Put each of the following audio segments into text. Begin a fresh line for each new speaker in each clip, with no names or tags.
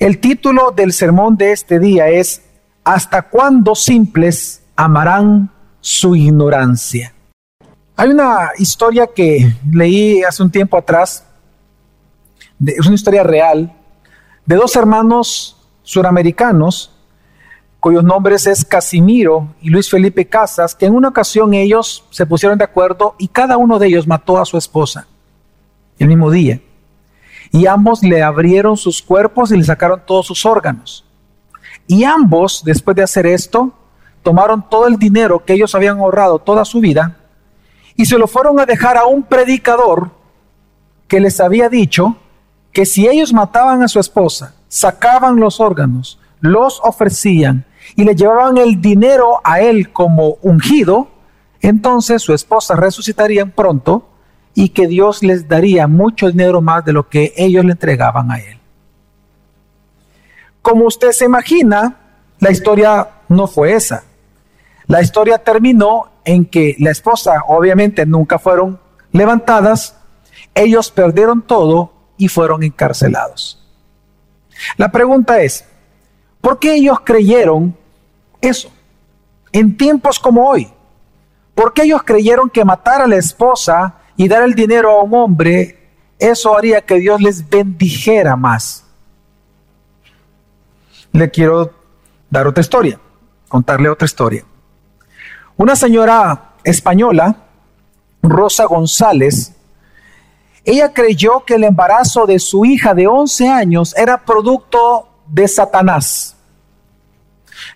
El título del sermón de este día es ¿Hasta cuándo simples amarán su ignorancia? Hay una historia que leí hace un tiempo atrás, es una historia real, de dos hermanos suramericanos cuyos nombres es Casimiro y Luis Felipe Casas, que en una ocasión ellos se pusieron de acuerdo y cada uno de ellos mató a su esposa el mismo día. Y ambos le abrieron sus cuerpos y le sacaron todos sus órganos. Y ambos, después de hacer esto, tomaron todo el dinero que ellos habían ahorrado toda su vida y se lo fueron a dejar a un predicador que les había dicho que si ellos mataban a su esposa, sacaban los órganos, los ofrecían y le llevaban el dinero a él como ungido, entonces su esposa resucitaría pronto y que Dios les daría mucho dinero más de lo que ellos le entregaban a él. Como usted se imagina, la historia no fue esa. La historia terminó en que la esposa obviamente nunca fueron levantadas, ellos perdieron todo y fueron encarcelados. La pregunta es, ¿por qué ellos creyeron eso en tiempos como hoy? ¿Por qué ellos creyeron que matar a la esposa y dar el dinero a un hombre, eso haría que Dios les bendijera más? Le quiero dar otra historia, contarle otra historia. Una señora española, Rosa González, ella creyó que el embarazo de su hija de 11 años era producto de Satanás.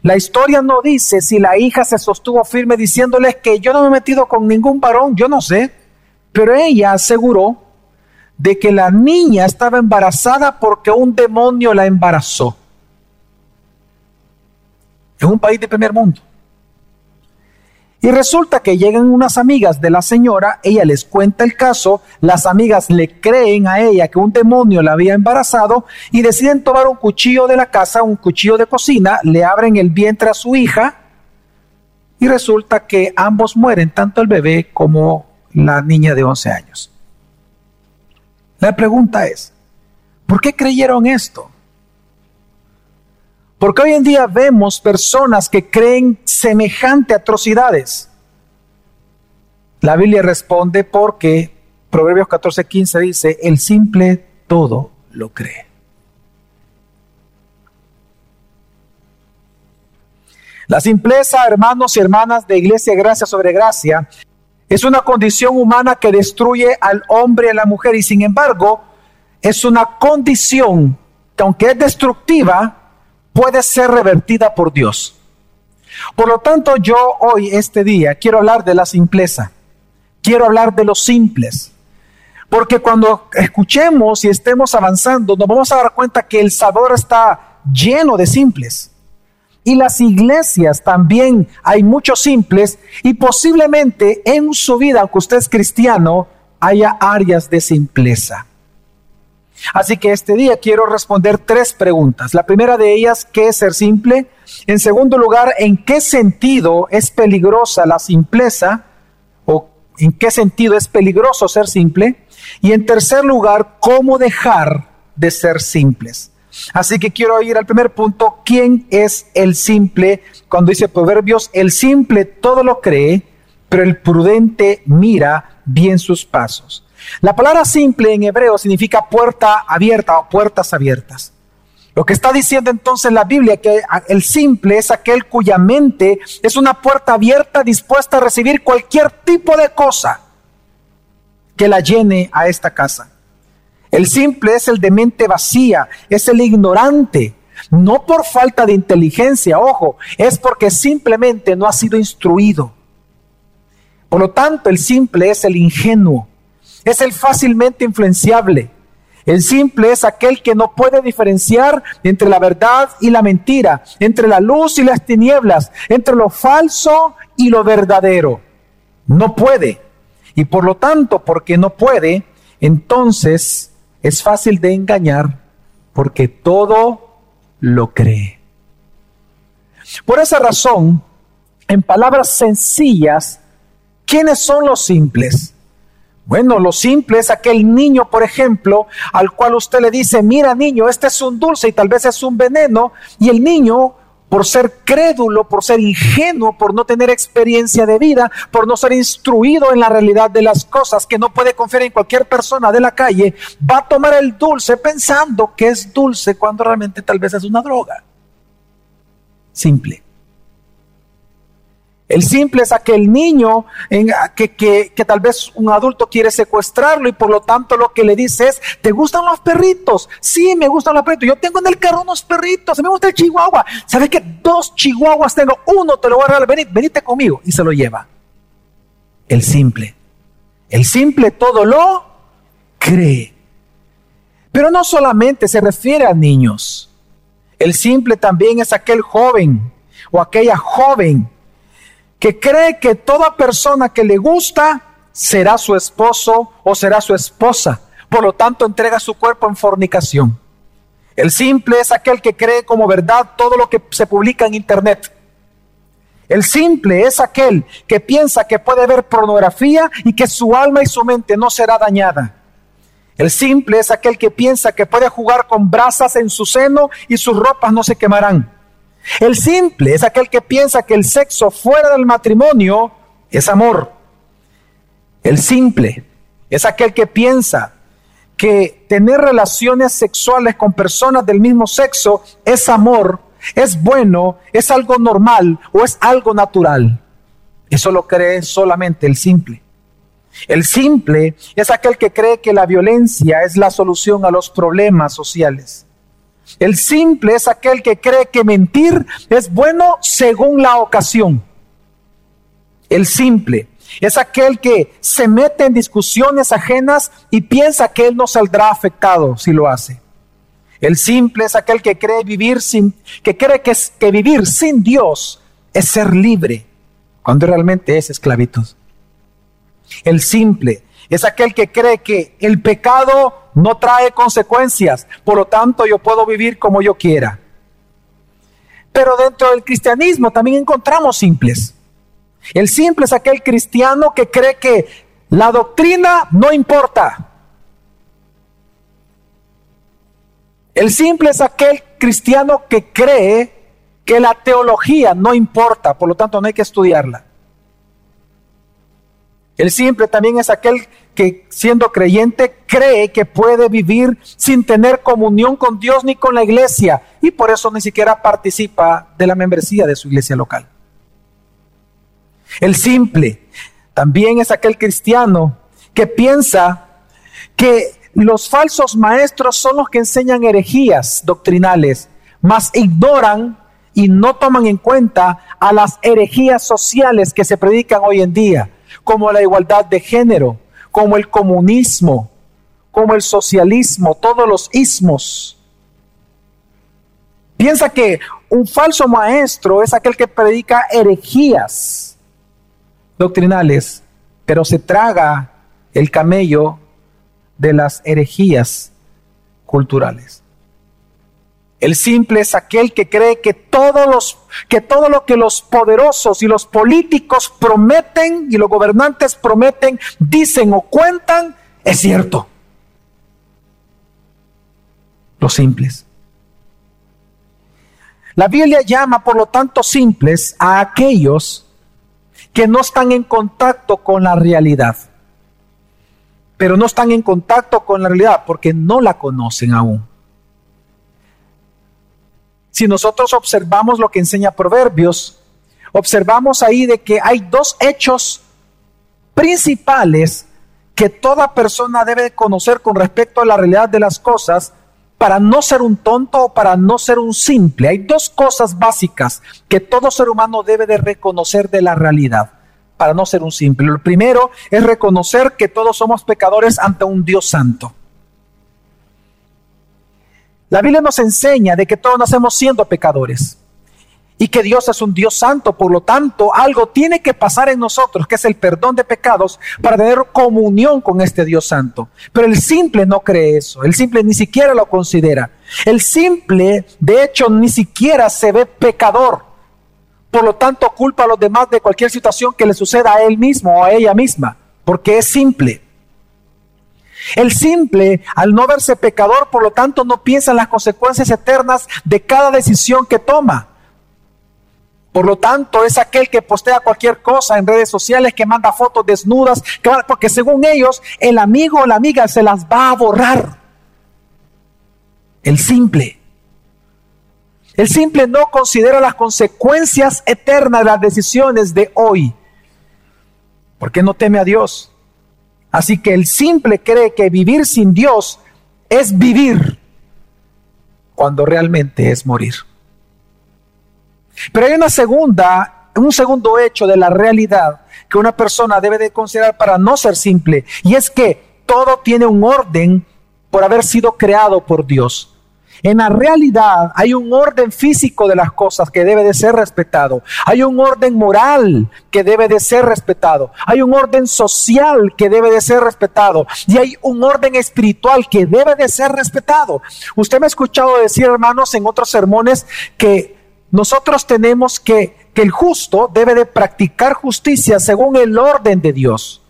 La historia no dice si la hija se sostuvo firme diciéndoles que yo no me he metido con ningún varón, yo no sé, pero ella aseguró de que la niña estaba embarazada porque un demonio la embarazó. En un país de primer mundo. Y resulta que llegan unas amigas de la señora, ella les cuenta el caso, las amigas le creen a ella que un demonio la había embarazado y deciden tomar un cuchillo de la casa, un cuchillo de cocina, le abren el vientre a su hija y resulta que ambos mueren, tanto el bebé como la niña de 11 años. La pregunta es, ¿por qué creyeron esto? Porque hoy en día vemos personas que creen semejante atrocidades. La Biblia responde porque Proverbios 14:15 dice, el simple todo lo cree. La simpleza, hermanos y hermanas de Iglesia Gracia sobre Gracia, es una condición humana que destruye al hombre y a la mujer y sin embargo es una condición que aunque es destructiva, puede ser revertida por Dios. Por lo tanto, yo hoy, este día, quiero hablar de la simpleza. Quiero hablar de los simples. Porque cuando escuchemos y estemos avanzando, nos vamos a dar cuenta que el sabor está lleno de simples. Y las iglesias también hay muchos simples y posiblemente en su vida, aunque usted es cristiano, haya áreas de simpleza. Así que este día quiero responder tres preguntas. La primera de ellas, ¿qué es ser simple? En segundo lugar, ¿en qué sentido es peligrosa la simpleza? ¿O en qué sentido es peligroso ser simple? Y en tercer lugar, ¿cómo dejar de ser simples? Así que quiero ir al primer punto, ¿quién es el simple? Cuando dice Proverbios, el simple todo lo cree, pero el prudente mira bien sus pasos. La palabra simple en hebreo significa puerta abierta o puertas abiertas. Lo que está diciendo entonces la Biblia que el simple es aquel cuya mente es una puerta abierta dispuesta a recibir cualquier tipo de cosa que la llene a esta casa. El simple es el de mente vacía, es el ignorante, no por falta de inteligencia, ojo, es porque simplemente no ha sido instruido. Por lo tanto, el simple es el ingenuo, es el fácilmente influenciable. El simple es aquel que no puede diferenciar entre la verdad y la mentira, entre la luz y las tinieblas, entre lo falso y lo verdadero. No puede. Y por lo tanto, porque no puede, entonces es fácil de engañar porque todo lo cree. Por esa razón, en palabras sencillas, ¿quiénes son los simples? Bueno, lo simple es aquel niño, por ejemplo, al cual usted le dice, mira niño, este es un dulce y tal vez es un veneno, y el niño, por ser crédulo, por ser ingenuo, por no tener experiencia de vida, por no ser instruido en la realidad de las cosas, que no puede confiar en cualquier persona de la calle, va a tomar el dulce pensando que es dulce cuando realmente tal vez es una droga. Simple. El simple es aquel niño que, que, que, tal vez un adulto quiere secuestrarlo y por lo tanto lo que le dice es, ¿te gustan los perritos? Sí, me gustan los perritos. Yo tengo en el carro unos perritos, me gusta el chihuahua. ¿Sabes qué? Dos chihuahuas tengo, uno te lo voy a regalar, Vení, venite conmigo. Y se lo lleva. El simple. El simple todo lo cree. Pero no solamente se refiere a niños. El simple también es aquel joven o aquella joven que cree que toda persona que le gusta será su esposo o será su esposa. Por lo tanto, entrega su cuerpo en fornicación. El simple es aquel que cree como verdad todo lo que se publica en Internet. El simple es aquel que piensa que puede ver pornografía y que su alma y su mente no será dañada. El simple es aquel que piensa que puede jugar con brasas en su seno y sus ropas no se quemarán. El simple es aquel que piensa que el sexo fuera del matrimonio es amor. El simple es aquel que piensa que tener relaciones sexuales con personas del mismo sexo es amor, es bueno, es algo normal o es algo natural. Eso lo cree solamente el simple. El simple es aquel que cree que la violencia es la solución a los problemas sociales. El simple es aquel que cree que mentir es bueno según la ocasión. El simple es aquel que se mete en discusiones ajenas y piensa que él no saldrá afectado si lo hace. El simple es aquel que cree vivir sin, que cree que, que vivir sin Dios es ser libre, cuando realmente es esclavitud. El simple es aquel que cree que el pecado no trae consecuencias, por lo tanto yo puedo vivir como yo quiera. Pero dentro del cristianismo también encontramos simples. El simple es aquel cristiano que cree que la doctrina no importa. El simple es aquel cristiano que cree que la teología no importa, por lo tanto no hay que estudiarla. El simple también es aquel que siendo creyente cree que puede vivir sin tener comunión con Dios ni con la iglesia y por eso ni siquiera participa de la membresía de su iglesia local. El simple también es aquel cristiano que piensa que los falsos maestros son los que enseñan herejías doctrinales, mas ignoran y no toman en cuenta a las herejías sociales que se predican hoy en día como la igualdad de género, como el comunismo, como el socialismo, todos los ismos. Piensa que un falso maestro es aquel que predica herejías doctrinales, pero se traga el camello de las herejías culturales. El simple es aquel que cree que todos los que todo lo que los poderosos y los políticos prometen y los gobernantes prometen, dicen o cuentan es cierto. Los simples. La Biblia llama, por lo tanto, simples a aquellos que no están en contacto con la realidad. Pero no están en contacto con la realidad porque no la conocen aún. Si nosotros observamos lo que enseña Proverbios, observamos ahí de que hay dos hechos principales que toda persona debe conocer con respecto a la realidad de las cosas para no ser un tonto o para no ser un simple. Hay dos cosas básicas que todo ser humano debe de reconocer de la realidad para no ser un simple. Lo primero es reconocer que todos somos pecadores ante un Dios santo. La Biblia nos enseña de que todos nacemos siendo pecadores y que Dios es un Dios santo, por lo tanto, algo tiene que pasar en nosotros, que es el perdón de pecados, para tener comunión con este Dios santo. Pero el simple no cree eso, el simple ni siquiera lo considera. El simple, de hecho, ni siquiera se ve pecador. Por lo tanto, culpa a los demás de cualquier situación que le suceda a él mismo o a ella misma, porque es simple. El simple, al no verse pecador, por lo tanto, no piensa en las consecuencias eternas de cada decisión que toma. Por lo tanto, es aquel que postea cualquier cosa en redes sociales, que manda fotos desnudas, porque según ellos, el amigo o la amiga se las va a borrar. El simple. El simple no considera las consecuencias eternas de las decisiones de hoy, porque no teme a Dios. Así que el simple cree que vivir sin Dios es vivir cuando realmente es morir. Pero hay una segunda, un segundo hecho de la realidad que una persona debe de considerar para no ser simple, y es que todo tiene un orden por haber sido creado por Dios. En la realidad hay un orden físico de las cosas que debe de ser respetado. Hay un orden moral que debe de ser respetado. Hay un orden social que debe de ser respetado. Y hay un orden espiritual que debe de ser respetado. Usted me ha escuchado decir, hermanos, en otros sermones que nosotros tenemos que, que el justo debe de practicar justicia según el orden de Dios.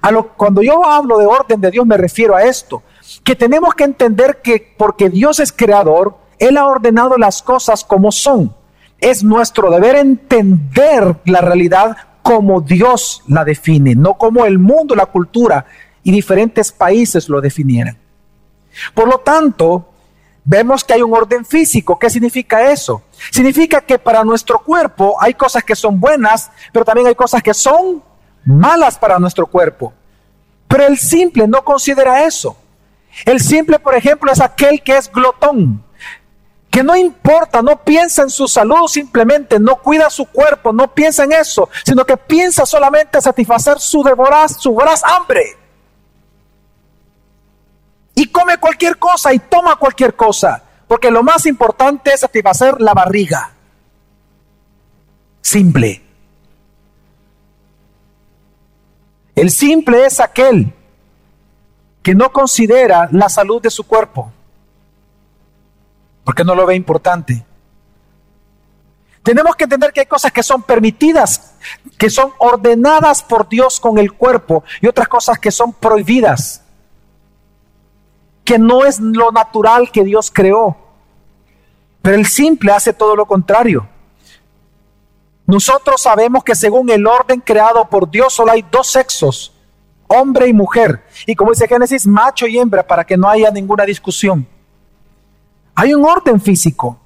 A lo, cuando yo hablo de orden de Dios me refiero a esto que tenemos que entender que porque Dios es creador, Él ha ordenado las cosas como son. Es nuestro deber entender la realidad como Dios la define, no como el mundo, la cultura y diferentes países lo definieran. Por lo tanto, vemos que hay un orden físico. ¿Qué significa eso? Significa que para nuestro cuerpo hay cosas que son buenas, pero también hay cosas que son malas para nuestro cuerpo. Pero el simple no considera eso. El simple, por ejemplo, es aquel que es glotón, que no importa, no piensa en su salud simplemente, no cuida su cuerpo, no piensa en eso, sino que piensa solamente en satisfacer su devoraz, su voraz hambre. Y come cualquier cosa y toma cualquier cosa, porque lo más importante es satisfacer la barriga. Simple. El simple es aquel que no considera la salud de su cuerpo, porque no lo ve importante. Tenemos que entender que hay cosas que son permitidas, que son ordenadas por Dios con el cuerpo, y otras cosas que son prohibidas, que no es lo natural que Dios creó. Pero el simple hace todo lo contrario. Nosotros sabemos que según el orden creado por Dios solo hay dos sexos, hombre y mujer. Y como dice Génesis, macho y hembra, para que no haya ninguna discusión. Hay un orden físico,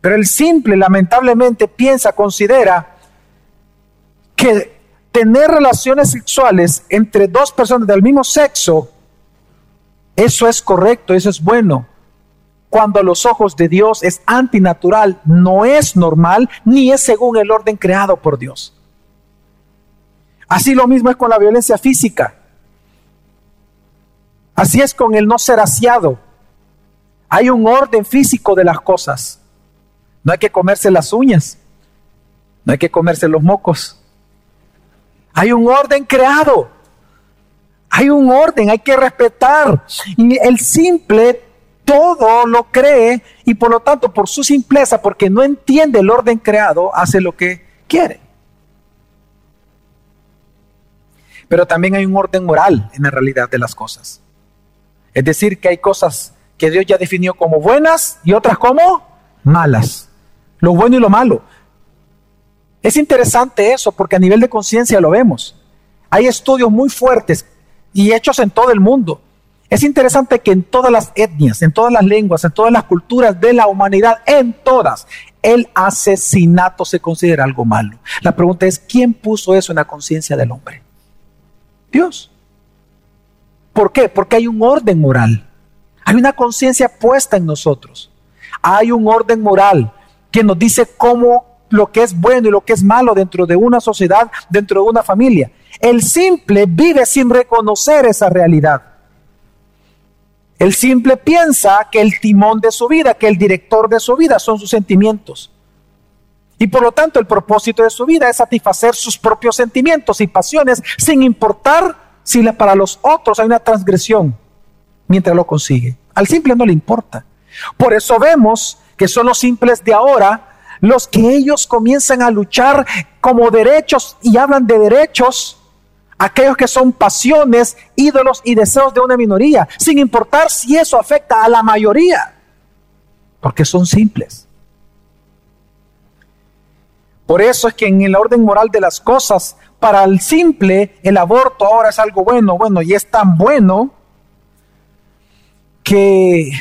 pero el simple lamentablemente piensa, considera que tener relaciones sexuales entre dos personas del mismo sexo, eso es correcto, eso es bueno. Cuando a los ojos de Dios es antinatural, no es normal, ni es según el orden creado por Dios. Así lo mismo es con la violencia física. Así es con el no ser asiado. Hay un orden físico de las cosas. No hay que comerse las uñas. No hay que comerse los mocos. Hay un orden creado. Hay un orden, hay que respetar. Y el simple todo lo cree y por lo tanto por su simpleza, porque no entiende el orden creado, hace lo que quiere. Pero también hay un orden moral en la realidad de las cosas. Es decir, que hay cosas que Dios ya definió como buenas y otras como malas. Lo bueno y lo malo. Es interesante eso porque a nivel de conciencia lo vemos. Hay estudios muy fuertes y hechos en todo el mundo. Es interesante que en todas las etnias, en todas las lenguas, en todas las culturas de la humanidad, en todas, el asesinato se considera algo malo. La pregunta es, ¿quién puso eso en la conciencia del hombre? Dios. ¿Por qué? Porque hay un orden moral. Hay una conciencia puesta en nosotros. Hay un orden moral que nos dice cómo lo que es bueno y lo que es malo dentro de una sociedad, dentro de una familia. El simple vive sin reconocer esa realidad. El simple piensa que el timón de su vida, que el director de su vida son sus sentimientos. Y por lo tanto el propósito de su vida es satisfacer sus propios sentimientos y pasiones sin importar si para los otros hay una transgresión mientras lo consigue. Al simple no le importa. Por eso vemos que son los simples de ahora los que ellos comienzan a luchar como derechos y hablan de derechos aquellos que son pasiones, ídolos y deseos de una minoría, sin importar si eso afecta a la mayoría, porque son simples. Por eso es que en el orden moral de las cosas, para el simple, el aborto ahora es algo bueno, bueno, y es tan bueno que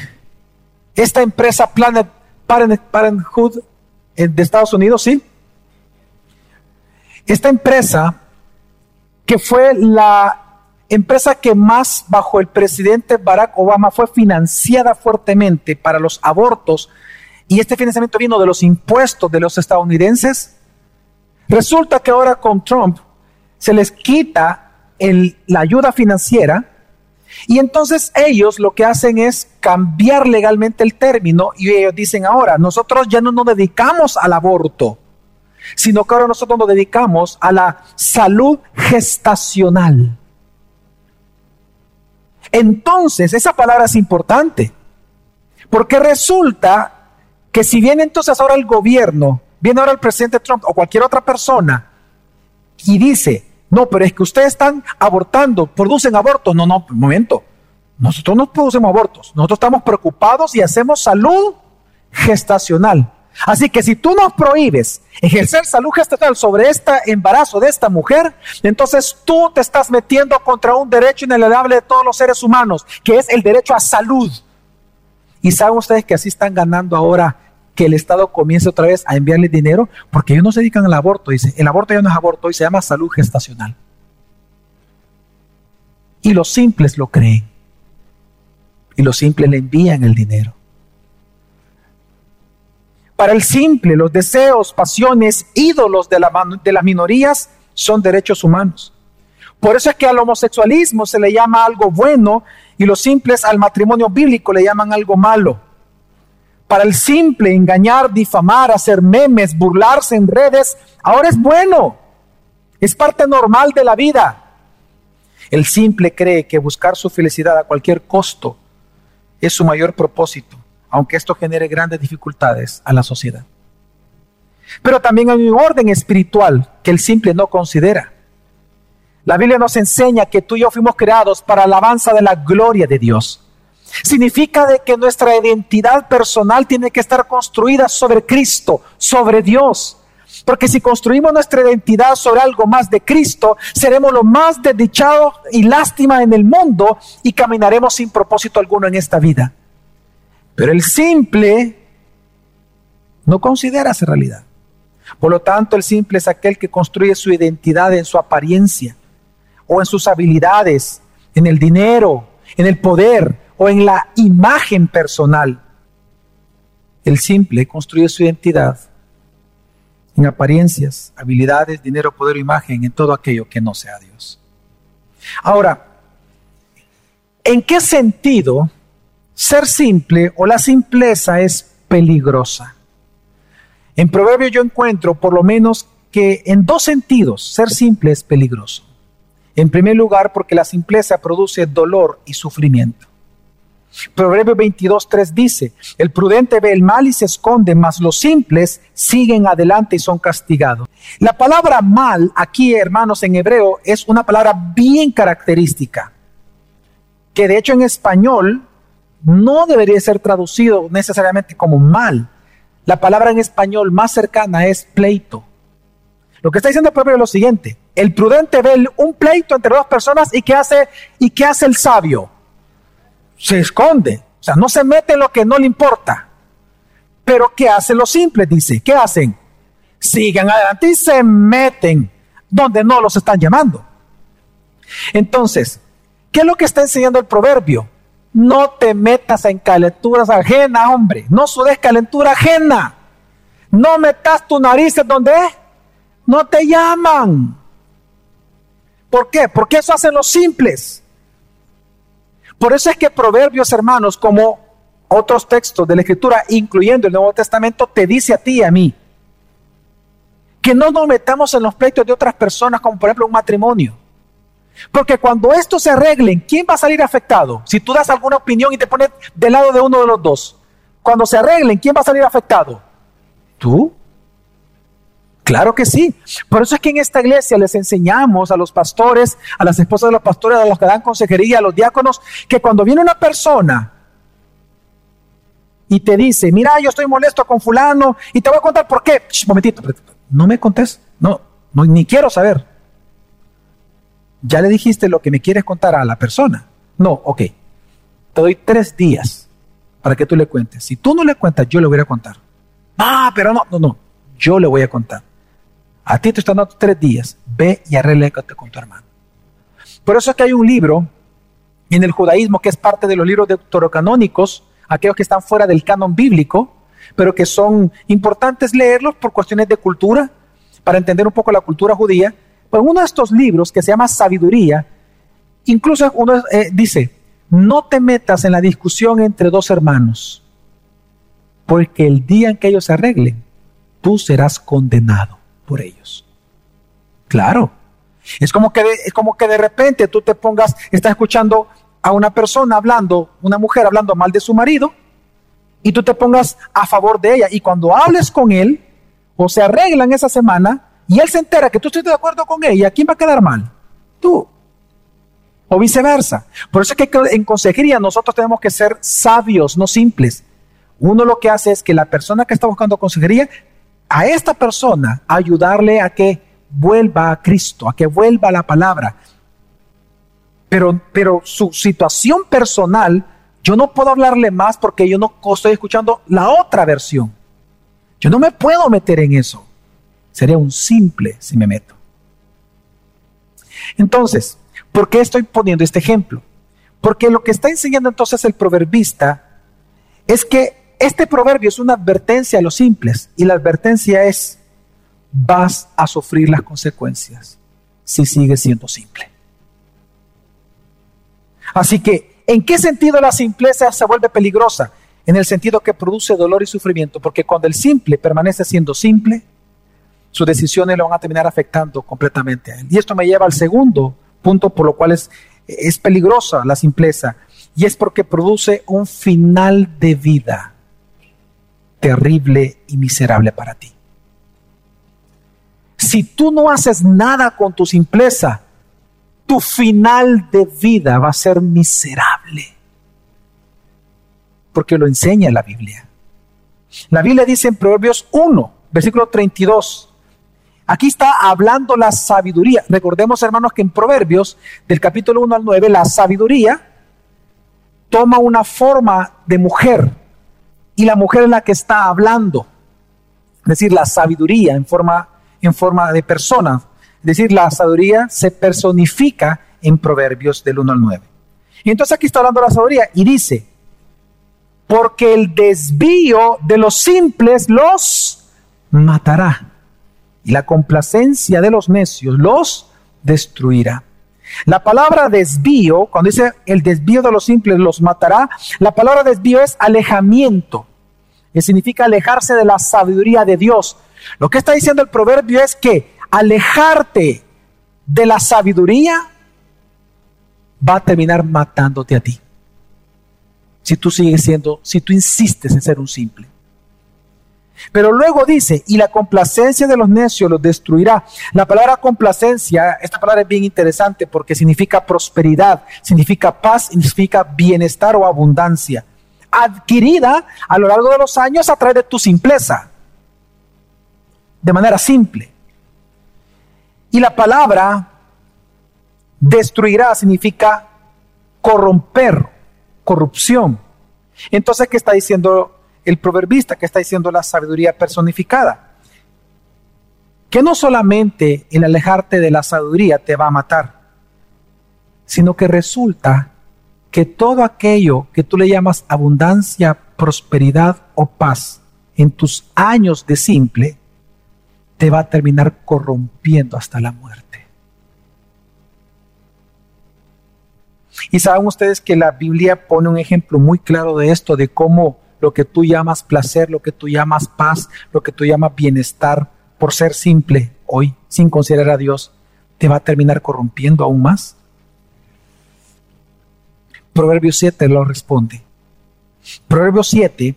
esta empresa Planet Parenthood eh, de Estados Unidos, sí, esta empresa que fue la empresa que más bajo el presidente Barack Obama fue financiada fuertemente para los abortos, y este financiamiento vino de los impuestos de los estadounidenses, resulta que ahora con Trump se les quita la ayuda financiera y entonces ellos lo que hacen es cambiar legalmente el término y ellos dicen ahora, nosotros ya no nos dedicamos al aborto, sino que ahora nosotros nos dedicamos a la salud gestacional. Entonces, esa palabra es importante, porque resulta que si viene entonces ahora el gobierno, viene ahora el presidente Trump o cualquier otra persona y dice, no, pero es que ustedes están abortando, producen abortos. No, no, momento. Nosotros no producimos abortos. Nosotros estamos preocupados y hacemos salud gestacional. Así que si tú nos prohíbes ejercer salud gestacional sobre este embarazo de esta mujer, entonces tú te estás metiendo contra un derecho inalienable de todos los seres humanos, que es el derecho a salud. Y saben ustedes que así están ganando ahora que el Estado comience otra vez a enviarle dinero, porque ellos no se dedican al aborto. Dice, el aborto ya no es aborto, hoy se llama salud gestacional. Y los simples lo creen. Y los simples le envían el dinero. Para el simple, los deseos, pasiones, ídolos de, la, de las minorías son derechos humanos. Por eso es que al homosexualismo se le llama algo bueno y los simples al matrimonio bíblico le llaman algo malo. Para el simple, engañar, difamar, hacer memes, burlarse en redes, ahora es bueno. Es parte normal de la vida. El simple cree que buscar su felicidad a cualquier costo es su mayor propósito aunque esto genere grandes dificultades a la sociedad. Pero también hay un orden espiritual que el simple no considera. La Biblia nos enseña que tú y yo fuimos creados para la alabanza de la gloria de Dios. Significa de que nuestra identidad personal tiene que estar construida sobre Cristo, sobre Dios. Porque si construimos nuestra identidad sobre algo más de Cristo, seremos lo más desdichados y lástima en el mundo y caminaremos sin propósito alguno en esta vida. Pero el simple no considera esa realidad. Por lo tanto, el simple es aquel que construye su identidad en su apariencia o en sus habilidades, en el dinero, en el poder o en la imagen personal. El simple construye su identidad en apariencias, habilidades, dinero, poder o imagen, en todo aquello que no sea Dios. Ahora, ¿en qué sentido ser simple o la simpleza es peligrosa. En Proverbio yo encuentro por lo menos que en dos sentidos ser simple es peligroso. En primer lugar, porque la simpleza produce dolor y sufrimiento. Proverbio 22.3 dice, el prudente ve el mal y se esconde, mas los simples siguen adelante y son castigados. La palabra mal aquí, hermanos, en hebreo es una palabra bien característica, que de hecho en español no debería ser traducido necesariamente como mal. La palabra en español más cercana es pleito. Lo que está diciendo el proverbio es lo siguiente: el prudente ve un pleito entre dos personas y ¿qué hace? ¿Y qué hace el sabio? Se esconde, o sea, no se mete en lo que no le importa. Pero ¿qué hacen los simples? Dice, ¿qué hacen? Siguen adelante y se meten donde no los están llamando. Entonces, ¿qué es lo que está enseñando el proverbio? No te metas en calenturas ajenas, hombre. No sudes calentura ajena. No metas tu nariz donde no te llaman. ¿Por qué? Porque eso hacen los simples. Por eso es que Proverbios, hermanos, como otros textos de la Escritura, incluyendo el Nuevo Testamento, te dice a ti y a mí que no nos metamos en los pleitos de otras personas, como por ejemplo un matrimonio. Porque cuando esto se arreglen, ¿quién va a salir afectado? Si tú das alguna opinión y te pones del lado de uno de los dos. Cuando se arreglen, ¿quién va a salir afectado? Tú. Claro que sí. Por eso es que en esta iglesia les enseñamos a los pastores, a las esposas de los pastores, a los que dan consejería, a los diáconos, que cuando viene una persona y te dice, mira, yo estoy molesto con fulano y te voy a contar por qué. momentito, no me contés, no, no, ni quiero saber. Ya le dijiste lo que me quieres contar a la persona. No, ok. Te doy tres días para que tú le cuentes. Si tú no le cuentas, yo le voy a contar. Ah, pero no, no, no. Yo le voy a contar. A ti te están dando tres días. Ve y arréglate con tu hermano. Por eso es que hay un libro en el judaísmo que es parte de los libros deuterocanónicos, aquellos que están fuera del canon bíblico, pero que son importantes leerlos por cuestiones de cultura, para entender un poco la cultura judía. Pero uno de estos libros que se llama Sabiduría, incluso uno eh, dice, no te metas en la discusión entre dos hermanos, porque el día en que ellos se arreglen, tú serás condenado por ellos. Claro. Es como que de, es como que de repente tú te pongas, estás escuchando a una persona hablando, una mujer hablando mal de su marido, y tú te pongas a favor de ella. Y cuando hables con él, o se arreglan esa semana, y él se entera que tú estás de acuerdo con ella, ¿quién va a quedar mal? Tú. O viceversa. Por eso es que en consejería nosotros tenemos que ser sabios, no simples. Uno lo que hace es que la persona que está buscando consejería a esta persona ayudarle a que vuelva a Cristo, a que vuelva a la palabra. Pero, pero su situación personal, yo no puedo hablarle más porque yo no estoy escuchando la otra versión. Yo no me puedo meter en eso. Sería un simple si me meto. Entonces, ¿por qué estoy poniendo este ejemplo? Porque lo que está enseñando entonces el proverbista es que este proverbio es una advertencia a los simples y la advertencia es, vas a sufrir las consecuencias si sigues siendo simple. Así que, ¿en qué sentido la simpleza se vuelve peligrosa? En el sentido que produce dolor y sufrimiento, porque cuando el simple permanece siendo simple, sus decisiones lo van a terminar afectando completamente a él. Y esto me lleva al segundo punto por lo cual es, es peligrosa la simpleza, y es porque produce un final de vida terrible y miserable para ti. Si tú no haces nada con tu simpleza, tu final de vida va a ser miserable. Porque lo enseña la Biblia. La Biblia dice en Proverbios 1, versículo 32. Aquí está hablando la sabiduría. Recordemos, hermanos, que en Proverbios, del capítulo 1 al 9, la sabiduría toma una forma de mujer y la mujer es la que está hablando. Es decir, la sabiduría en forma, en forma de persona. Es decir, la sabiduría se personifica en Proverbios del 1 al 9. Y entonces aquí está hablando la sabiduría y dice, porque el desvío de los simples los matará y la complacencia de los necios los destruirá. La palabra desvío, cuando dice el desvío de los simples los matará, la palabra desvío es alejamiento, que significa alejarse de la sabiduría de Dios. Lo que está diciendo el proverbio es que alejarte de la sabiduría va a terminar matándote a ti. Si tú sigues siendo, si tú insistes en ser un simple. Pero luego dice, y la complacencia de los necios los destruirá. La palabra complacencia, esta palabra es bien interesante porque significa prosperidad, significa paz, significa bienestar o abundancia, adquirida a lo largo de los años a través de tu simpleza, de manera simple. Y la palabra destruirá significa corromper, corrupción. Entonces, ¿qué está diciendo el proverbista que está diciendo la sabiduría personificada. Que no solamente el alejarte de la sabiduría te va a matar, sino que resulta que todo aquello que tú le llamas abundancia, prosperidad o paz en tus años de simple, te va a terminar corrompiendo hasta la muerte. Y saben ustedes que la Biblia pone un ejemplo muy claro de esto, de cómo lo que tú llamas placer, lo que tú llamas paz, lo que tú llamas bienestar, por ser simple hoy, sin considerar a Dios, te va a terminar corrompiendo aún más? Proverbio 7 lo responde. Proverbio 7,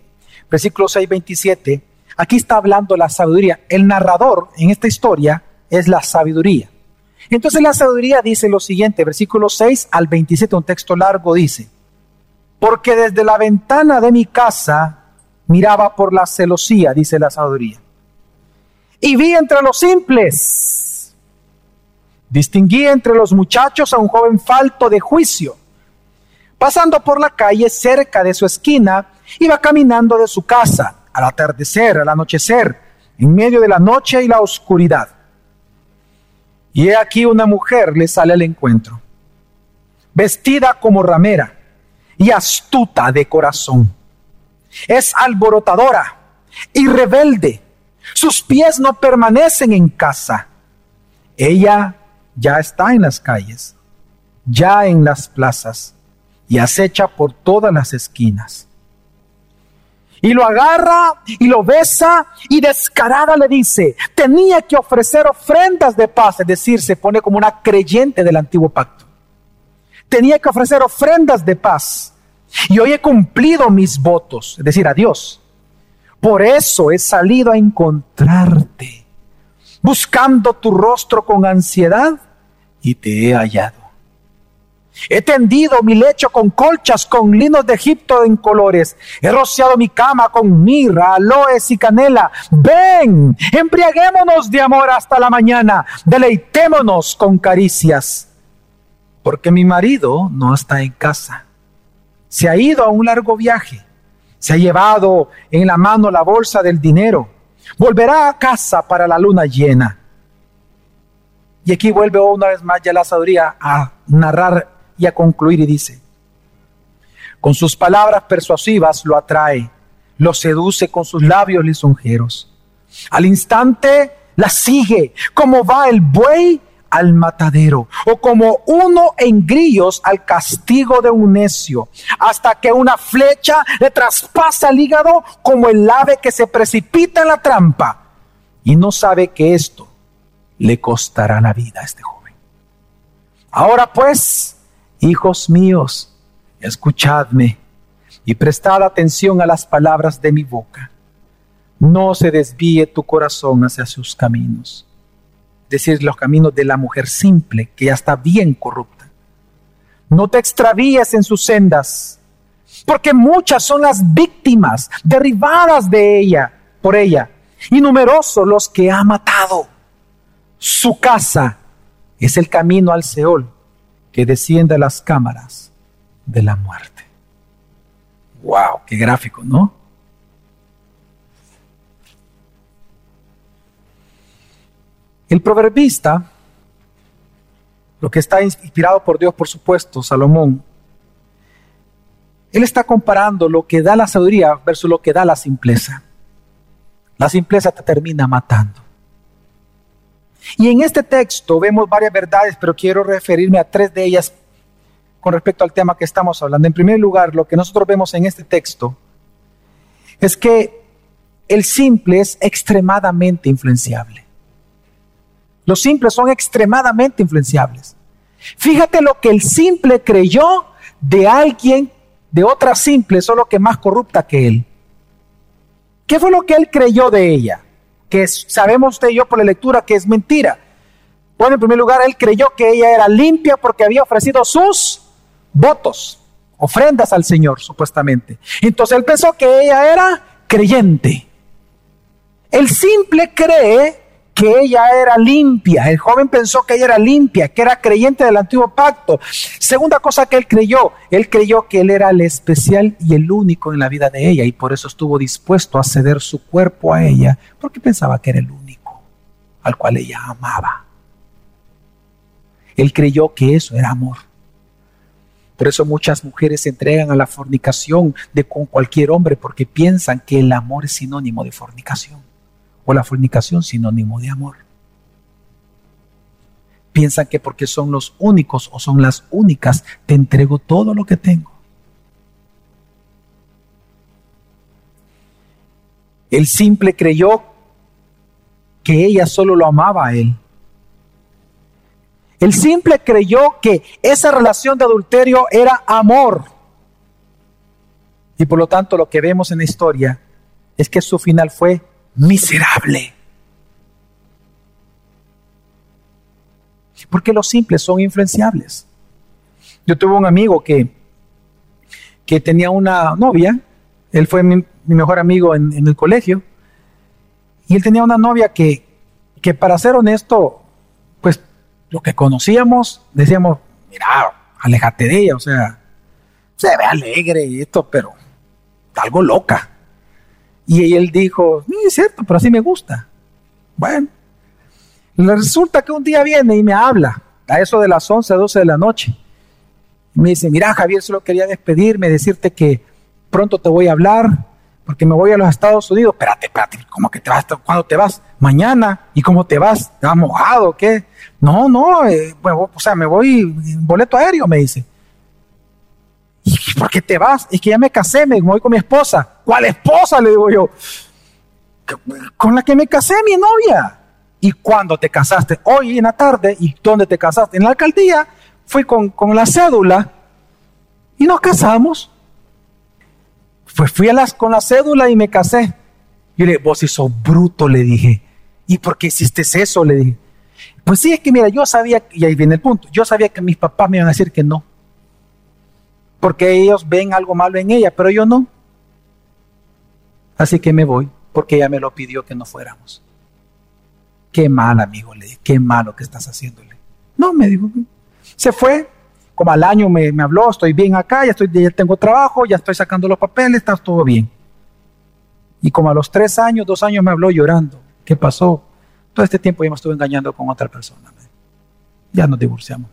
versículo 6, 27, aquí está hablando la sabiduría. El narrador en esta historia es la sabiduría. Entonces la sabiduría dice lo siguiente, versículo 6 al 27, un texto largo dice, porque desde la ventana de mi casa miraba por la celosía, dice la sabiduría, y vi entre los simples, distinguí entre los muchachos a un joven falto de juicio. Pasando por la calle cerca de su esquina, iba caminando de su casa al atardecer, al anochecer, en medio de la noche y la oscuridad. Y he aquí una mujer le sale al encuentro, vestida como ramera y astuta de corazón. Es alborotadora y rebelde. Sus pies no permanecen en casa. Ella ya está en las calles, ya en las plazas y acecha por todas las esquinas y lo agarra y lo besa y descarada le dice, tenía que ofrecer ofrendas de paz, es decir, se pone como una creyente del antiguo pacto. Tenía que ofrecer ofrendas de paz y hoy he cumplido mis votos, es decir, a Dios. Por eso he salido a encontrarte, buscando tu rostro con ansiedad y te he hallado. He tendido mi lecho con colchas, con linos de Egipto en colores. He rociado mi cama con mirra, aloes y canela. Ven, embriaguémonos de amor hasta la mañana. Deleitémonos con caricias. Porque mi marido no está en casa. Se ha ido a un largo viaje. Se ha llevado en la mano la bolsa del dinero. Volverá a casa para la luna llena. Y aquí vuelve una vez más ya la sabiduría a narrar y a concluir y dice, con sus palabras persuasivas lo atrae, lo seduce con sus labios lisonjeros. Al instante la sigue, como va el buey al matadero, o como uno en grillos al castigo de un necio, hasta que una flecha le traspasa el hígado como el ave que se precipita en la trampa y no sabe que esto le costará la vida a este joven. Ahora pues, Hijos míos, escuchadme y prestad atención a las palabras de mi boca. No se desvíe tu corazón hacia sus caminos. Decir, los caminos de la mujer simple, que ya está bien corrupta. No te extravíes en sus sendas, porque muchas son las víctimas derribadas de ella, por ella, y numerosos los que ha matado. Su casa es el camino al Seol que desciende a las cámaras de la muerte. ¡Wow! ¡Qué gráfico, ¿no? El proverbista, lo que está inspirado por Dios, por supuesto, Salomón, él está comparando lo que da la sabiduría versus lo que da la simpleza. La simpleza te termina matando. Y en este texto vemos varias verdades, pero quiero referirme a tres de ellas con respecto al tema que estamos hablando. En primer lugar, lo que nosotros vemos en este texto es que el simple es extremadamente influenciable. Los simples son extremadamente influenciables. Fíjate lo que el simple creyó de alguien, de otra simple, solo que más corrupta que él. ¿Qué fue lo que él creyó de ella? Que sabemos usted y yo por la lectura que es mentira. Bueno, en primer lugar, él creyó que ella era limpia porque había ofrecido sus votos, ofrendas al Señor, supuestamente. Entonces él pensó que ella era creyente. El simple cree que ella era limpia. El joven pensó que ella era limpia, que era creyente del antiguo pacto. Segunda cosa que él creyó, él creyó que él era el especial y el único en la vida de ella y por eso estuvo dispuesto a ceder su cuerpo a ella, porque pensaba que era el único al cual ella amaba. Él creyó que eso era amor. Por eso muchas mujeres se entregan a la fornicación de con cualquier hombre porque piensan que el amor es sinónimo de fornicación o la fornicación sinónimo de amor. Piensan que porque son los únicos o son las únicas, te entrego todo lo que tengo. El simple creyó que ella solo lo amaba a él. El simple creyó que esa relación de adulterio era amor. Y por lo tanto lo que vemos en la historia es que su final fue miserable. Porque los simples son influenciables. Yo tuve un amigo que, que tenía una novia, él fue mi, mejor amigo en, el colegio, y él tenía una novia que, que para ser honesto, pues lo que conocíamos, decíamos, mira, alejate de ella, o sea, se ve alegre y esto, pero algo loca. Y él dijo, sí, es cierto, pero así me gusta. Bueno, resulta que un día viene y me habla, a eso de las 11, 12 de la noche. Me dice, mira Javier, solo quería despedirme, decirte que pronto te voy a hablar, porque me voy a los Estados Unidos. Espérate, espérate, ¿cómo que te vas? ¿Cuándo te vas? Mañana. ¿Y cómo te vas? ¿Te vas mojado? ¿Qué? No, no, eh, o sea, me voy, boleto aéreo, me dice. ¿Y por qué te vas? Es que ya me casé, me voy con mi esposa. ¿Cuál esposa? Le digo yo. Con la que me casé, mi novia. ¿Y cuándo te casaste? Hoy en la tarde. ¿Y dónde te casaste? En la alcaldía. Fui con, con la cédula y nos casamos. Pues fui a las, con la cédula y me casé. Y le dije, vos sos bruto, le dije. ¿Y por qué hiciste eso? Le dije. Pues sí, es que mira, yo sabía, y ahí viene el punto, yo sabía que mis papás me iban a decir que no. Porque ellos ven algo malo en ella, pero yo no. Así que me voy, porque ella me lo pidió que no fuéramos. Qué mal, amigo, le dije, qué malo que estás haciéndole. No, me dijo. Se fue, como al año me, habló, estoy bien acá, ya, estoy, ya tengo trabajo, ya estoy sacando los papeles, está todo bien. Y como a los tres años, dos años me habló llorando. ¿Qué pasó? Todo este tiempo ya me estuve engañando con otra persona. Ya nos divorciamos.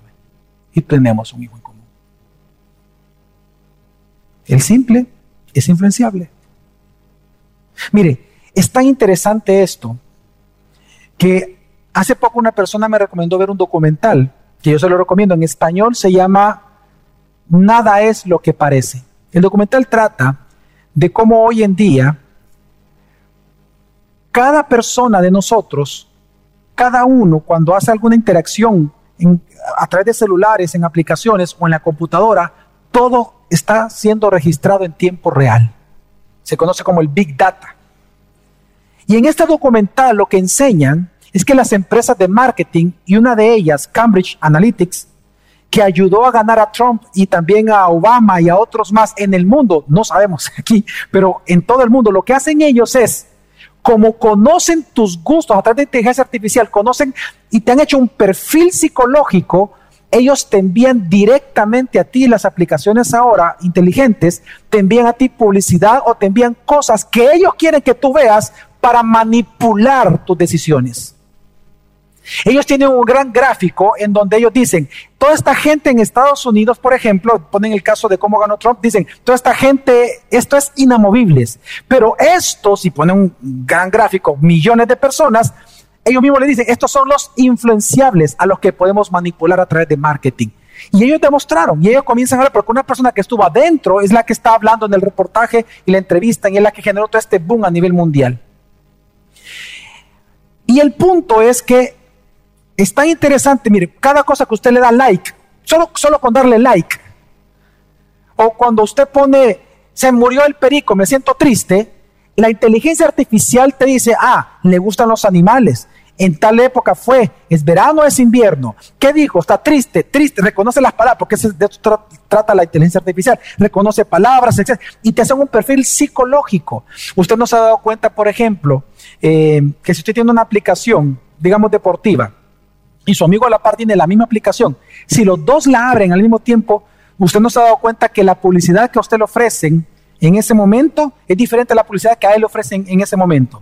Y tenemos un hijo en común. El simple es influenciable. Mire, es tan interesante esto que hace poco una persona me recomendó ver un documental que yo se lo recomiendo. En español se llama Nada es lo que parece. El documental trata de cómo hoy en día cada persona de nosotros, cada uno cuando hace alguna interacción a través de celulares, en aplicaciones o en la computadora, todo está siendo registrado en tiempo real. Se conoce como el Big Data. Y en este documental lo que enseñan es que las empresas de marketing, y una de ellas, Cambridge Analytics, que ayudó a ganar a Trump y también a Obama y a otros más en el mundo, no sabemos aquí, pero en todo el mundo, lo que hacen ellos es, como conocen tus gustos a través de inteligencia artificial, conocen y te han hecho un perfil psicológico, ellos te envían directamente a ti las aplicaciones ahora inteligentes, te envían a ti publicidad o te envían cosas que ellos quieren que tú veas para manipular tus decisiones. Ellos tienen un gran gráfico en donde ellos dicen, toda esta gente en Estados Unidos, por ejemplo, ponen el caso de cómo ganó Trump, dicen, toda esta gente, esto es inamovibles, pero estos, y ponen un gran gráfico, millones de personas, ellos mismos le dicen, estos son los influenciables a los que podemos manipular a través de marketing. Y ellos demostraron, y ellos comienzan a ver, porque una persona que estuvo adentro es la que está hablando en el reportaje y la entrevista, y es la que generó todo este boom a nivel mundial. Y el punto es que es tan interesante, mire, cada cosa que usted le da like, solo, solo con darle like, o cuando usted pone, se murió el perico, me siento triste, la inteligencia artificial te dice, ah, le gustan los animales, en tal época fue, es verano, es invierno. ¿Qué dijo? Está triste, triste, reconoce las palabras, porque de eso trata la inteligencia artificial, reconoce palabras, etc. Y te hacen un perfil psicológico. Usted no se ha dado cuenta, por ejemplo, eh, que si usted tiene una aplicación, digamos deportiva, y su amigo a la par tiene la misma aplicación, si los dos la abren al mismo tiempo, usted no se ha dado cuenta que la publicidad que a usted le ofrecen en ese momento es diferente a la publicidad que a él le ofrecen en ese momento.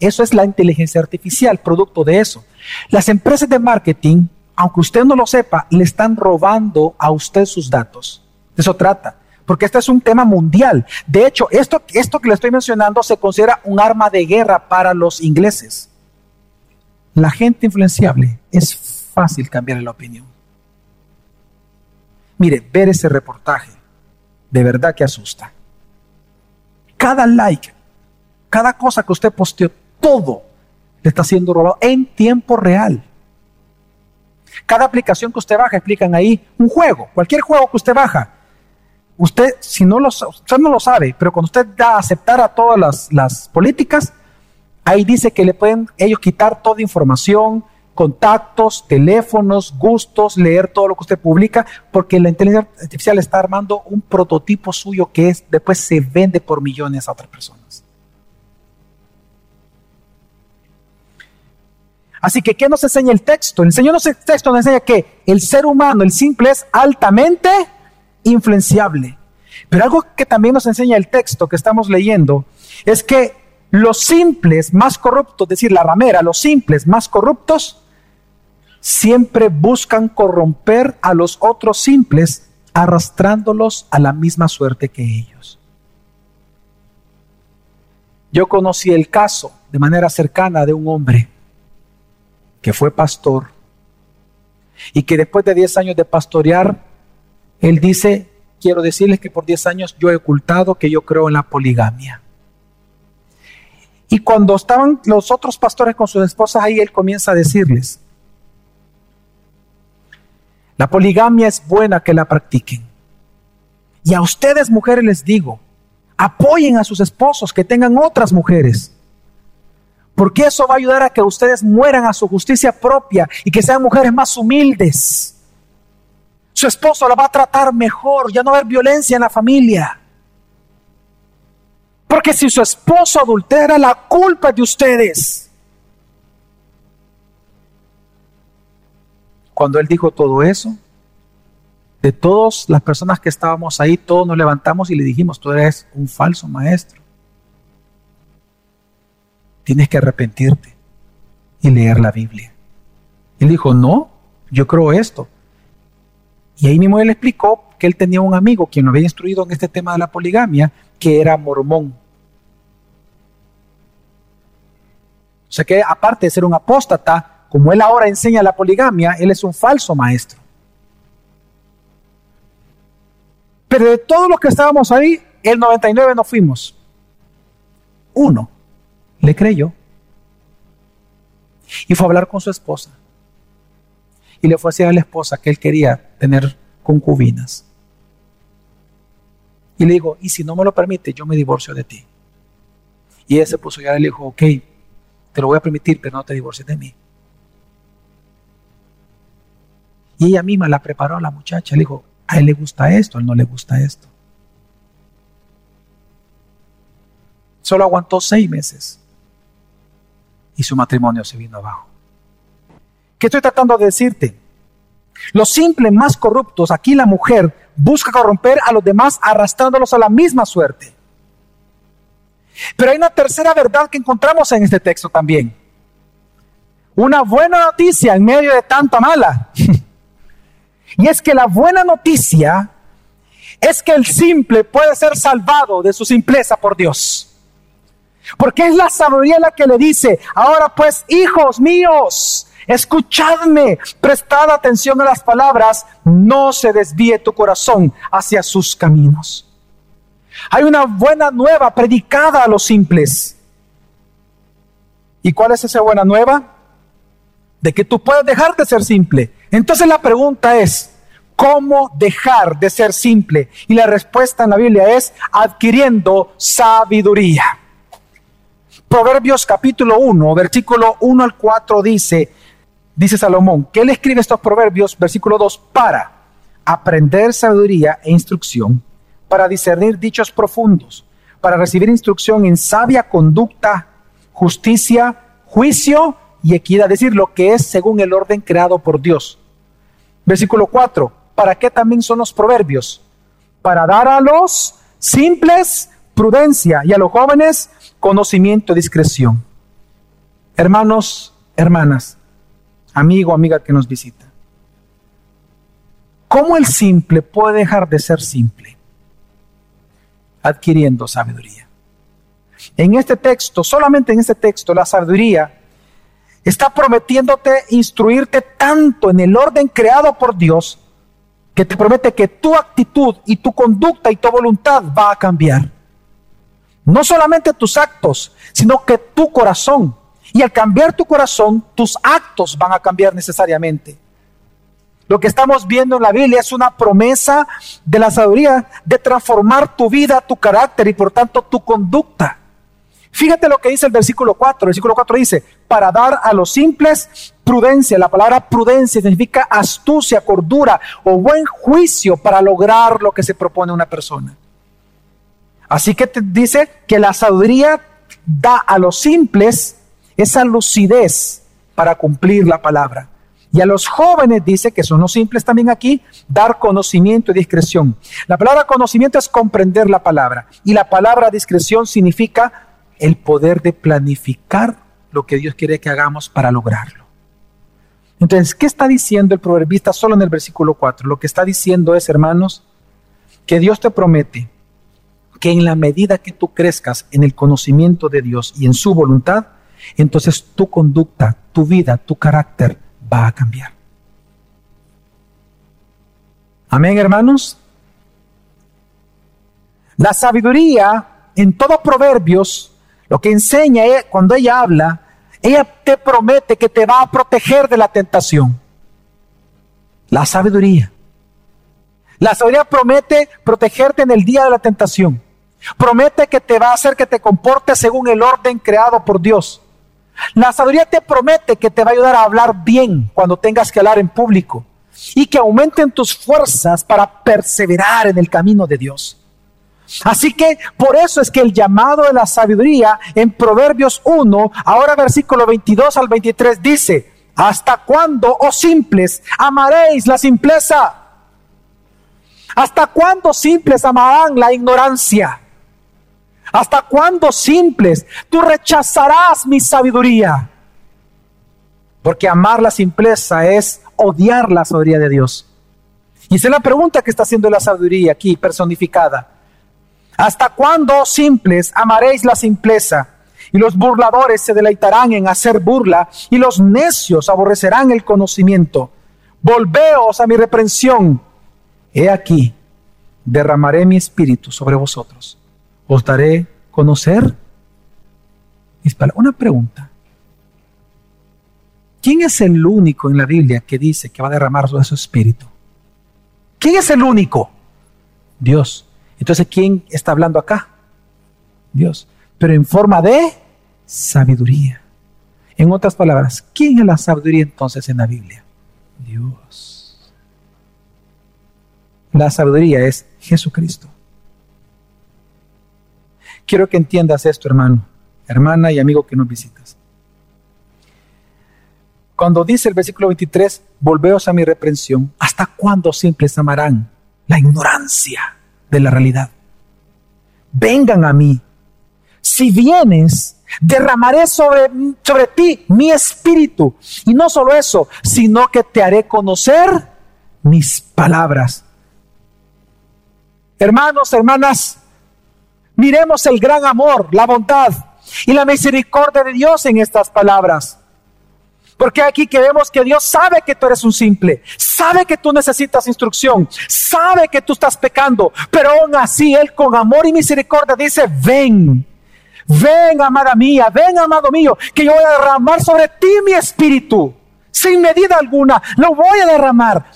Eso es la inteligencia artificial, producto de eso. Las empresas de marketing, aunque usted no lo sepa, le están robando a usted sus datos. De eso trata. Porque este es un tema mundial. De hecho, esto, esto que le estoy mencionando se considera un arma de guerra para los ingleses la gente influenciable es fácil cambiar la opinión. Mire, ver ese reportaje de verdad que asusta. Cada like, cada cosa que usted posteó, todo le está siendo robado en tiempo real. Cada aplicación que usted baja, explican ahí un juego, cualquier juego que usted baja. Usted, si no lo, usted no lo sabe, pero cuando usted da a aceptar a todas las, las políticas, ahí dice que le pueden ellos quitar toda información, contactos, teléfonos, gustos, leer todo lo que usted publica, porque la inteligencia artificial está armando un prototipo suyo que es, después se vende por millones a otras personas. Así que, ¿qué nos enseña el texto? El Señor nos, el texto nos enseña que el ser humano, el simple, es altamente influenciable. Pero algo que también nos enseña el texto que estamos leyendo es que los simples más corruptos, es decir, la ramera, los simples más corruptos, siempre buscan corromper a los otros simples, arrastrándolos a la misma suerte que ellos. Yo conocí el caso de manera cercana de un hombre que fue pastor y que después de 10 años de pastorear, él dice, quiero decirles que por 10 años yo he ocultado que yo creo en la poligamia. Y cuando estaban los otros pastores con sus esposas ahí, él comienza a decirles, la poligamia es buena que la practiquen. Y a ustedes mujeres les digo, apoyen a sus esposos que tengan otras mujeres. Porque eso va a ayudar a que ustedes mueran a su justicia propia y que sean mujeres más humildes. Su esposo la va a tratar mejor, ya no va a haber violencia en la familia. Porque si su esposo adultera, la culpa es de ustedes. Cuando él dijo todo eso, de todas las personas que estábamos ahí, todos nos levantamos y le dijimos, tú eres un falso maestro. Tienes que arrepentirte y leer la Biblia. Él dijo, no, yo creo esto. Y ahí mismo él explicó que él tenía un amigo quien lo había instruido en este tema de la poligamia, que era mormón. O sea que aparte de ser un apóstata, como él ahora enseña la poligamia, él es un falso maestro. Pero de todos los que estábamos ahí, el 99 no fuimos. Uno le creyó. Y fue a hablar con su esposa. Y le fue a decir a la esposa que él quería tener concubinas. Y le dijo, y si no me lo permite, yo me divorcio de ti. Y ella se puso ya y le dijo, ok, te lo voy a permitir, pero no te divorcies de mí. Y ella misma la preparó a la muchacha. Le dijo, a él le gusta esto, a él no le gusta esto. Solo aguantó seis meses. Y su matrimonio se vino abajo. ¿Qué estoy tratando de decirte? Los simples más corruptos, aquí la mujer busca corromper a los demás arrastrándolos a la misma suerte. Pero hay una tercera verdad que encontramos en este texto también. Una buena noticia en medio de tanta mala. Y es que la buena noticia es que el simple puede ser salvado de su simpleza por Dios. Porque es la sabiduría la que le dice, ahora pues, hijos míos, escuchadme, prestad atención a las palabras, no se desvíe tu corazón hacia sus caminos. Hay una buena nueva predicada a los simples. ¿Y cuál es esa buena nueva? De que tú puedes dejar de ser simple entonces la pregunta es, ¿cómo dejar de ser simple? Y la respuesta en la Biblia es adquiriendo sabiduría. Proverbios capítulo 1, versículo 1 al 4 dice, dice Salomón, que él escribe estos proverbios, versículo 2, para aprender sabiduría e instrucción, para discernir dichos profundos, para recibir instrucción en sabia conducta, justicia, juicio y equidad, es decir, lo que es según el orden creado por Dios. Versículo 4, ¿para qué también son los proverbios? Para dar a los simples prudencia y a los jóvenes conocimiento discreción. Hermanos, hermanas, amigo, amiga que nos visita. ¿Cómo el simple puede dejar de ser simple? Adquiriendo sabiduría. En este texto, solamente en este texto, la sabiduría está prometiéndote instruirte tanto en el orden creado por Dios que te promete que tu actitud y tu conducta y tu voluntad va a cambiar. No solamente tus actos, sino que tu corazón. Y al cambiar tu corazón, tus actos van a cambiar necesariamente. Lo que estamos viendo en la Biblia es una promesa de la sabiduría de transformar tu vida, tu carácter y por tanto tu conducta. Fíjate lo que dice el versículo 4. El versículo 4 dice, para dar a los simples prudencia. La palabra prudencia significa astucia, cordura o buen juicio para lograr lo que se propone una persona. Así que te dice que la sabiduría da a los simples esa lucidez para cumplir la palabra. Y a los jóvenes dice, que son los simples también aquí, dar conocimiento y discreción. La palabra conocimiento es comprender la palabra. Y la palabra discreción significa el poder de planificar lo que Dios quiere que hagamos para lograrlo. Entonces, ¿qué está diciendo el proverbista solo en el versículo 4? Lo que está diciendo es, hermanos, que Dios te promete que en la medida que tú crezcas en el conocimiento de Dios y en su voluntad, entonces tu conducta, tu vida, tu carácter va a cambiar. Amén, hermanos. La sabiduría en todos proverbios, lo que enseña cuando ella habla, ella te promete que te va a proteger de la tentación. La sabiduría. La sabiduría promete protegerte en el día de la tentación. Promete que te va a hacer que te comportes según el orden creado por Dios. La sabiduría te promete que te va a ayudar a hablar bien cuando tengas que hablar en público y que aumenten tus fuerzas para perseverar en el camino de Dios. Así que por eso es que el llamado de la sabiduría en Proverbios 1, ahora versículo 22 al 23 dice, ¿hasta cuándo, oh simples, amaréis la simpleza? ¿Hasta cuándo simples amarán la ignorancia? ¿Hasta cuándo simples tú rechazarás mi sabiduría? Porque amar la simpleza es odiar la sabiduría de Dios. Y esa es la pregunta que está haciendo la sabiduría aquí personificada. ¿Hasta cuándo, simples, amaréis la simpleza? Y los burladores se deleitarán en hacer burla, y los necios aborrecerán el conocimiento. Volveos a mi reprensión. He aquí, derramaré mi espíritu sobre vosotros os daré conocer. Una pregunta. ¿Quién es el único en la Biblia que dice que va a derramar su espíritu? ¿Quién es el único? Dios. Entonces, ¿quién está hablando acá? Dios. Pero en forma de sabiduría. En otras palabras, ¿quién es la sabiduría entonces en la Biblia? Dios. La sabiduría es Jesucristo. Quiero que entiendas esto, hermano, hermana y amigo que nos visitas. Cuando dice el versículo 23, volveos a mi reprensión, ¿hasta cuándo simples amarán la ignorancia de la realidad? Vengan a mí. Si vienes, derramaré sobre, sobre ti mi espíritu. Y no solo eso, sino que te haré conocer mis palabras. Hermanos, hermanas, Miremos el gran amor, la bondad y la misericordia de Dios en estas palabras. Porque aquí que vemos que Dios sabe que tú eres un simple, sabe que tú necesitas instrucción, sabe que tú estás pecando, pero aún así Él con amor y misericordia dice, ven, ven amada mía, ven amado mío, que yo voy a derramar sobre ti mi espíritu, sin medida alguna, lo voy a derramar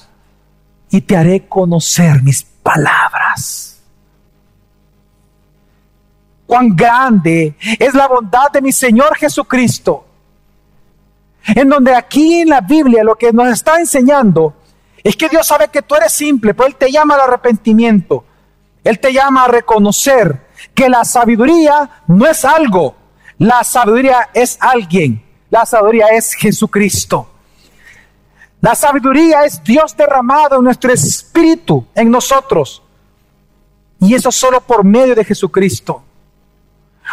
y te haré conocer mis palabras cuán grande es la bondad de mi Señor Jesucristo. En donde aquí en la Biblia lo que nos está enseñando es que Dios sabe que tú eres simple, pero Él te llama al arrepentimiento. Él te llama a reconocer que la sabiduría no es algo, la sabiduría es alguien, la sabiduría es Jesucristo. La sabiduría es Dios derramado en nuestro espíritu, en nosotros. Y eso solo por medio de Jesucristo.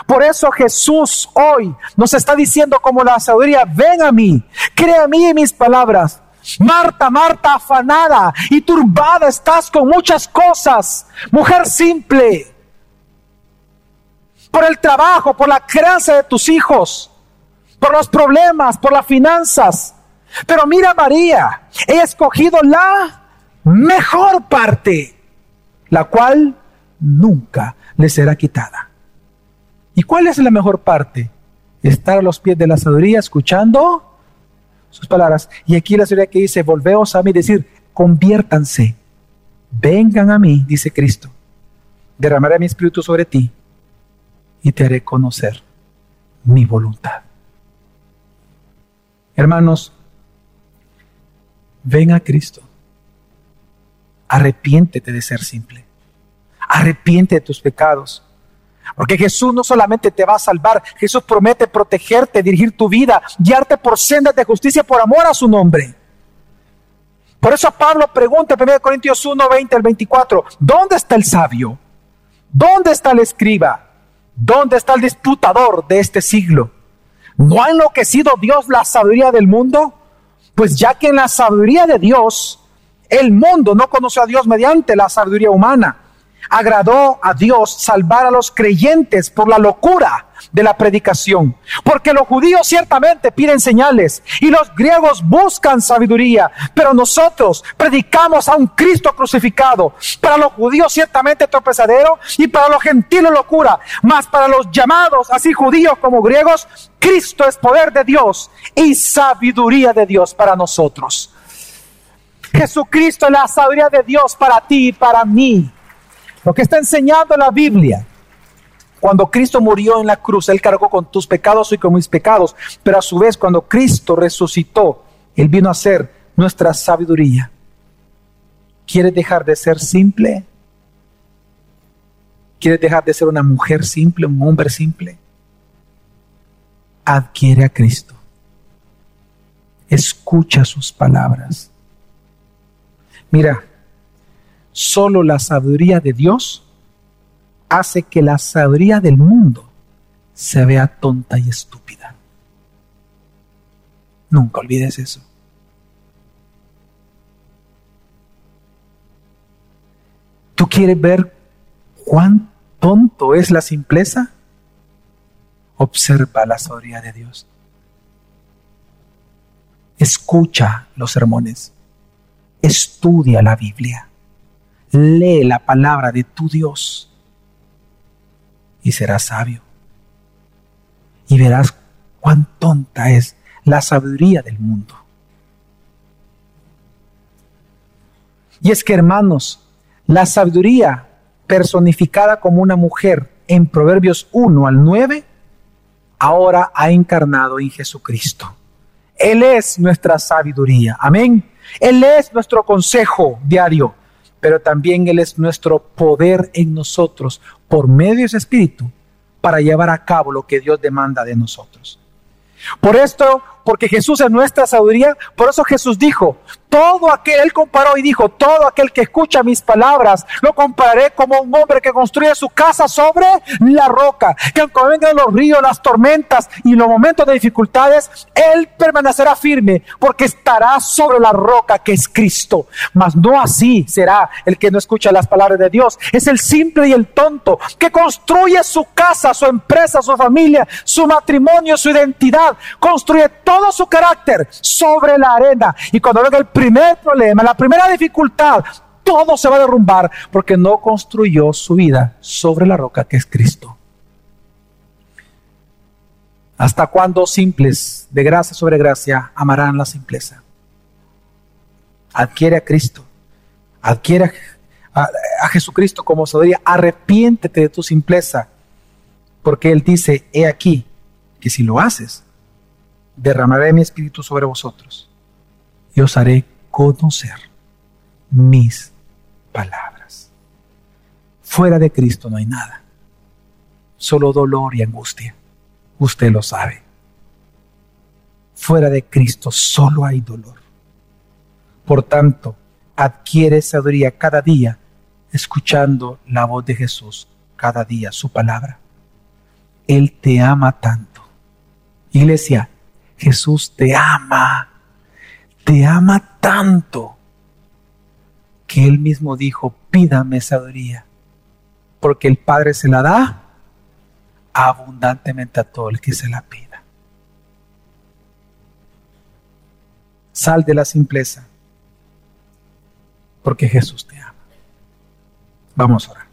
Por eso Jesús hoy nos está diciendo como la sabiduría, ven a mí, crea a mí en mis palabras. Marta, Marta, afanada y turbada estás con muchas cosas, mujer simple, por el trabajo, por la crianza de tus hijos, por los problemas, por las finanzas. Pero mira María, he escogido la mejor parte, la cual nunca le será quitada. ¿Y cuál es la mejor parte? Estar a los pies de la sabiduría escuchando sus palabras. Y aquí la sabiduría que dice, volveos a mí, decir, conviértanse, vengan a mí, dice Cristo. Derramaré mi espíritu sobre ti y te haré conocer mi voluntad. Hermanos, ven a Cristo. Arrepiéntete de ser simple. Arrepiente de tus pecados. Porque Jesús no solamente te va a salvar, Jesús promete protegerte, dirigir tu vida, guiarte por sendas de justicia por amor a su nombre. Por eso Pablo pregunta en 1 Corintios 1, 20 al 24, ¿dónde está el sabio? ¿Dónde está el escriba? ¿Dónde está el disputador de este siglo? ¿No ha enloquecido Dios la sabiduría del mundo? Pues ya que en la sabiduría de Dios, el mundo no conoció a Dios mediante la sabiduría humana agradó a Dios salvar a los creyentes por la locura de la predicación. Porque los judíos ciertamente piden señales y los griegos buscan sabiduría, pero nosotros predicamos a un Cristo crucificado. Para los judíos ciertamente tropezadero y para los gentiles locura, mas para los llamados, así judíos como griegos, Cristo es poder de Dios y sabiduría de Dios para nosotros. Jesucristo es la sabiduría de Dios para ti y para mí. Lo que está enseñando la Biblia. Cuando Cristo murió en la cruz, Él cargó con tus pecados y con mis pecados, pero a su vez cuando Cristo resucitó, Él vino a ser nuestra sabiduría. ¿Quieres dejar de ser simple? ¿Quieres dejar de ser una mujer simple, un hombre simple? Adquiere a Cristo. Escucha sus palabras. Mira, Solo la sabiduría de Dios hace que la sabiduría del mundo se vea tonta y estúpida. Nunca olvides eso. ¿Tú quieres ver cuán tonto es la simpleza? Observa la sabiduría de Dios. Escucha los sermones. Estudia la Biblia lee la palabra de tu Dios y serás sabio. Y verás cuán tonta es la sabiduría del mundo. Y es que, hermanos, la sabiduría personificada como una mujer en Proverbios 1 al 9, ahora ha encarnado en Jesucristo. Él es nuestra sabiduría. Amén. Él es nuestro consejo diario pero también Él es nuestro poder en nosotros por medio de Espíritu para llevar a cabo lo que Dios demanda de nosotros. Por esto, porque Jesús es nuestra sabiduría, por eso Jesús dijo, todo aquel, él comparó y dijo, todo aquel que escucha mis palabras, lo compararé como un hombre que construye su casa sobre la roca, que aunque vengan los ríos, las tormentas y los momentos de dificultades, él permanecerá firme porque estará sobre la roca que es Cristo. Mas no así será el que no escucha las palabras de Dios. Es el simple y el tonto que construye su casa, su empresa, su familia, su matrimonio, su identidad, construye todo su carácter sobre la arena. Y cuando venga el primer problema, la primera dificultad, todo se va a derrumbar porque no construyó su vida sobre la roca que es Cristo. ¿Hasta cuándo simples, de gracia sobre gracia, amarán la simpleza? Adquiere a Cristo, adquiere a, a Jesucristo como sabiduría, arrepiéntete de tu simpleza, porque Él dice, he aquí, que si lo haces, derramaré mi espíritu sobre vosotros y os haré conocer mis palabras. Fuera de Cristo no hay nada, solo dolor y angustia. Usted lo sabe. Fuera de Cristo solo hay dolor. Por tanto, adquiere sabiduría cada día escuchando la voz de Jesús cada día, su palabra. Él te ama tanto. Iglesia, Jesús te ama te ama tanto que él mismo dijo, pídame sabiduría, porque el Padre se la da abundantemente a todo el que se la pida. Sal de la simpleza, porque Jesús te ama. Vamos a orar.